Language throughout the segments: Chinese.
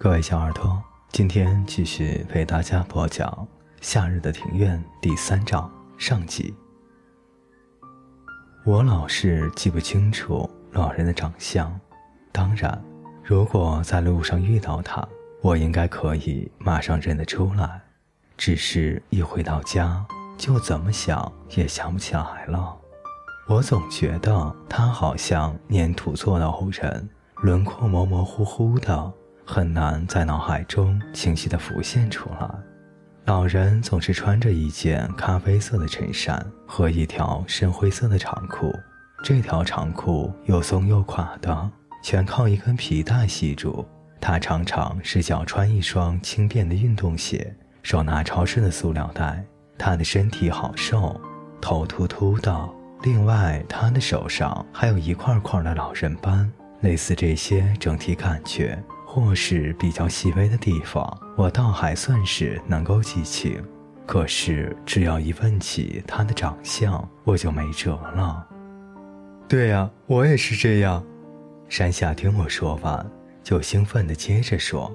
各位小耳朵，今天继续为大家播讲《夏日的庭院》第三章上集。我老是记不清楚老人的长相，当然，如果在路上遇到他，我应该可以马上认得出来。只是一回到家，就怎么想也想不起来了。我总觉得他好像粘土做的偶人，轮廓模模糊糊的，很难在脑海中清晰地浮现出来。老人总是穿着一件咖啡色的衬衫和一条深灰色的长裤，这条长裤又松又垮的，全靠一根皮带系住。他常常是脚穿一双轻便的运动鞋，手拿潮湿的塑料袋。他的身体好瘦，头秃秃的。另外，他的手上还有一块块的老人斑，类似这些整体感觉或是比较细微的地方，我倒还算是能够记清。可是，只要一问起他的长相，我就没辙了。对呀，我也是这样。山下听我说完，就兴奋地接着说：“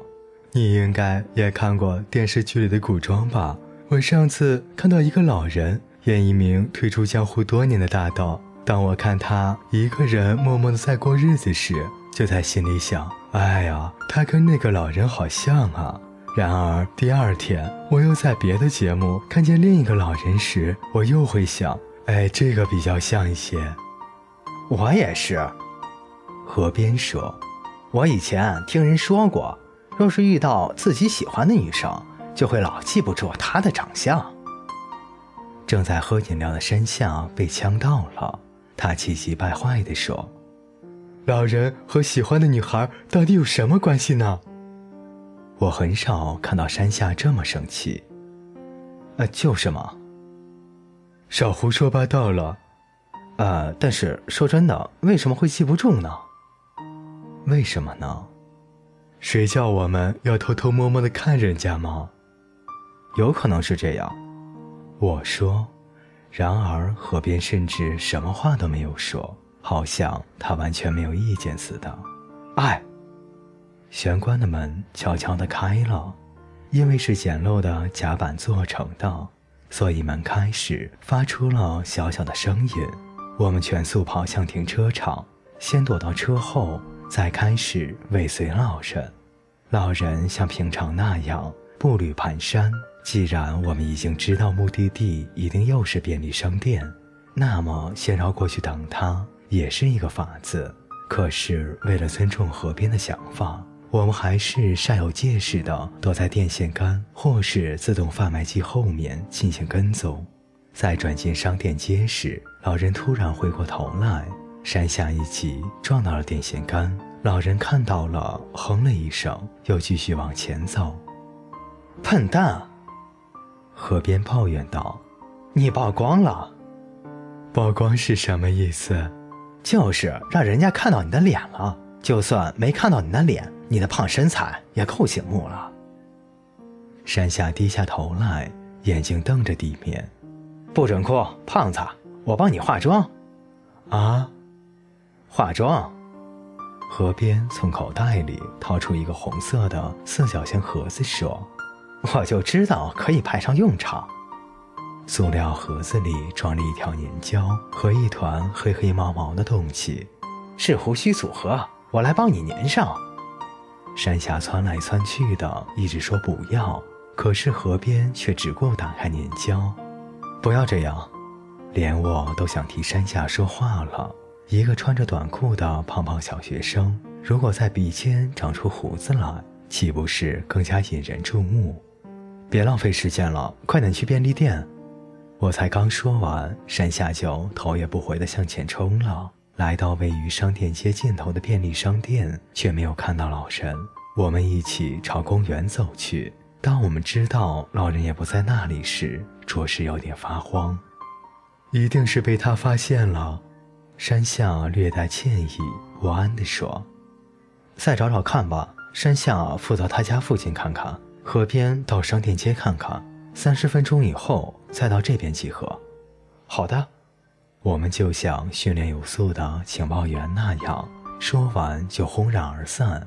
你应该也看过电视剧里的古装吧？我上次看到一个老人。”演一名退出江湖多年的大盗。当我看他一个人默默的在过日子时，就在心里想：哎呀，他跟那个老人好像啊。然而第二天，我又在别的节目看见另一个老人时，我又会想：哎，这个比较像一些。我也是。河边说：“我以前听人说过，若是遇到自己喜欢的女生，就会老记不住她的长相。”正在喝饮料的山下被呛到了，他气急败坏地说：“老人和喜欢的女孩到底有什么关系呢？”我很少看到山下这么生气。呃，就是嘛。少胡说八道了。呃，但是说真的，为什么会记不住呢？为什么呢？谁叫我们要偷偷摸摸的看人家吗？有可能是这样。我说，然而河边甚至什么话都没有说，好像他完全没有意见似的。哎，玄关的门悄悄地开了，因为是简陋的甲板做成的，所以门开时发出了小小的声音。我们全速跑向停车场，先躲到车后，再开始尾随老人。老人像平常那样步履蹒跚。既然我们已经知道目的地一定又是便利商店，那么先绕过去等他也是一个法子。可是为了尊重河边的想法，我们还是煞有介事地躲在电线杆或是自动贩卖机后面进行跟踪。在转进商店街时，老人突然回过头来，山下一急撞到了电线杆。老人看到了，哼了一声，又继续往前走。笨蛋！河边抱怨道：“你曝光了，曝光是什么意思？就是让人家看到你的脸了。就算没看到你的脸，你的胖身材也够醒目了。”山下低下头来，眼睛瞪着地面。不准哭，胖子，我帮你化妆。啊，化妆。河边从口袋里掏出一个红色的四角形盒子，说。我就知道可以派上用场。塑料盒子里装了一条粘胶和一团黑黑毛毛的东西，是胡须组合。我来帮你粘上。山下窜来窜去的，一直说不要，可是河边却只顾打开粘胶。不要这样，连我都想替山下说话了。一个穿着短裤的胖胖小学生，如果在鼻尖长出胡子来，岂不是更加引人注目？别浪费时间了，快点去便利店！我才刚说完，山下就头也不回地向前冲了。来到位于商店街尽头的便利商店，却没有看到老人。我们一起朝公园走去。当我们知道老人也不在那里时，着实有点发慌。一定是被他发现了，山下略带歉意、不安地说：“再找找看吧。山下负责他家附近看看。”河边到商店街看看，三十分钟以后再到这边集合。好的，我们就像训练有素的情报员那样，说完就轰然而散。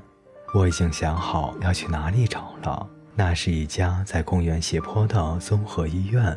我已经想好要去哪里找了。那是一家在公园斜坡的综合医院。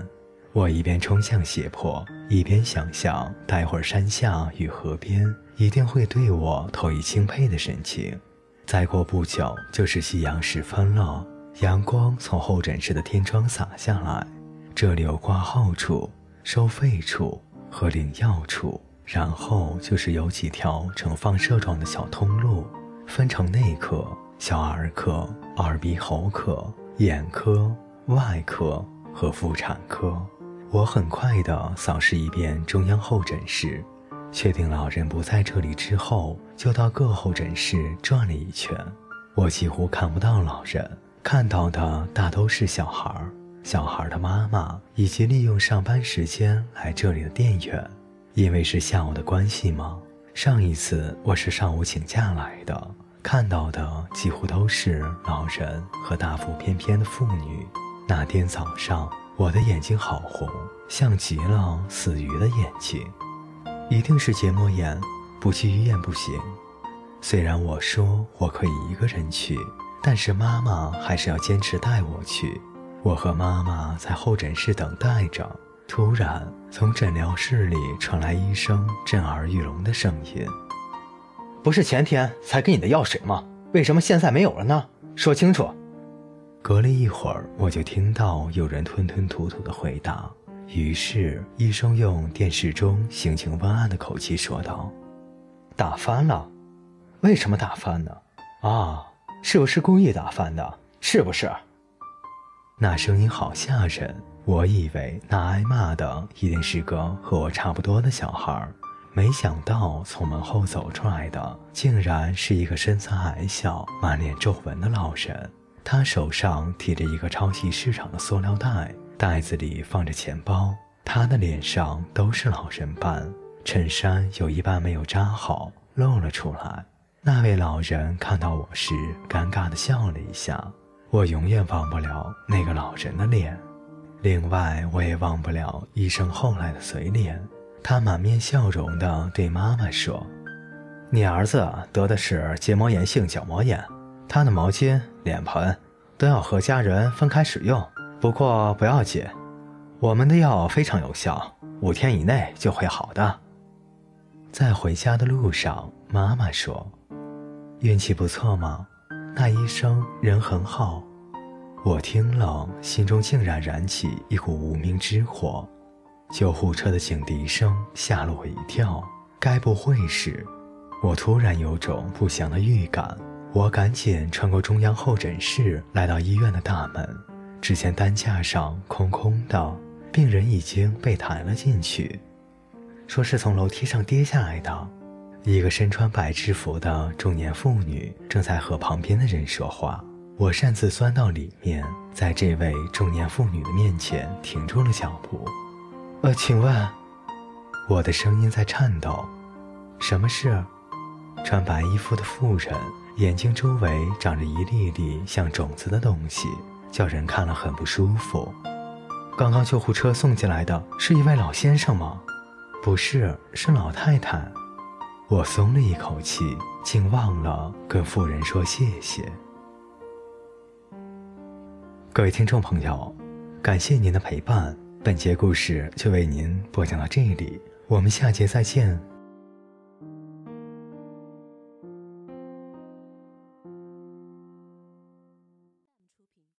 我一边冲向斜坡，一边想象待会儿山下与河边一定会对我投以钦佩的神情。再过不久就是夕阳时分了，阳光从候诊室的天窗洒下来。这里有挂号处、收费处和领药处，然后就是有几条呈放射状的小通路，分成内科、小儿科、耳鼻喉科、眼科、外科和妇产科。我很快地扫视一遍中央候诊室，确定老人不在这里之后，就到各候诊室转了一圈。我几乎看不到老人，看到的大都是小孩儿。小孩的妈妈以及利用上班时间来这里的店员，因为是下午的关系吗？上一次我是上午请假来的，看到的几乎都是老人和大腹翩翩的妇女。那天早上，我的眼睛好红，像极了死鱼的眼睛，一定是结膜炎，不去医院不行。虽然我说我可以一个人去，但是妈妈还是要坚持带我去。我和妈妈在候诊室等待着，突然从诊疗室里传来医生震耳欲聋的声音：“不是前天才给你的药水吗？为什么现在没有了呢？说清楚！”隔了一会儿，我就听到有人吞吞吐吐的回答。于是医生用电视中性情温暗的口气说道：“打翻了？为什么打翻呢？啊，是不是故意打翻的？是不是？”那声音好吓人，我以为那挨骂的一定是个和我差不多的小孩，没想到从门后走出来的竟然是一个身材矮小、满脸皱纹的老人。他手上提着一个超级市场的塑料袋，袋子里放着钱包。他的脸上都是老人斑，衬衫有一半没有扎好，露了出来。那位老人看到我时，尴尬地笑了一下。我永远忘不了那个老人的脸，另外我也忘不了医生后来的嘴脸。他满面笑容地对妈妈说：“你儿子得的是结膜炎性角膜炎，他的毛巾、脸盆都要和家人分开使用。不过不要紧，我们的药非常有效，五天以内就会好的。”在回家的路上，妈妈说：“运气不错吗？”那医生人很好，我听了，心中竟然燃起一股无名之火。救护车的警笛声吓了我一跳，该不会是……我突然有种不祥的预感。我赶紧穿过中央候诊室，来到医院的大门。只见担架上空空的，病人已经被抬了进去，说是从楼梯上跌下来的。一个身穿白制服的中年妇女正在和旁边的人说话。我擅自钻到里面，在这位中年妇女的面前停住了脚步。呃，请问，我的声音在颤抖。什么事？穿白衣服的妇人眼睛周围长着一粒粒像种子的东西，叫人看了很不舒服。刚刚救护车送进来的是一位老先生吗？不是，是老太太。我松了一口气，竟忘了跟妇人说谢谢。各位听众朋友，感谢您的陪伴，本节故事就为您播讲到这里，我们下节再见。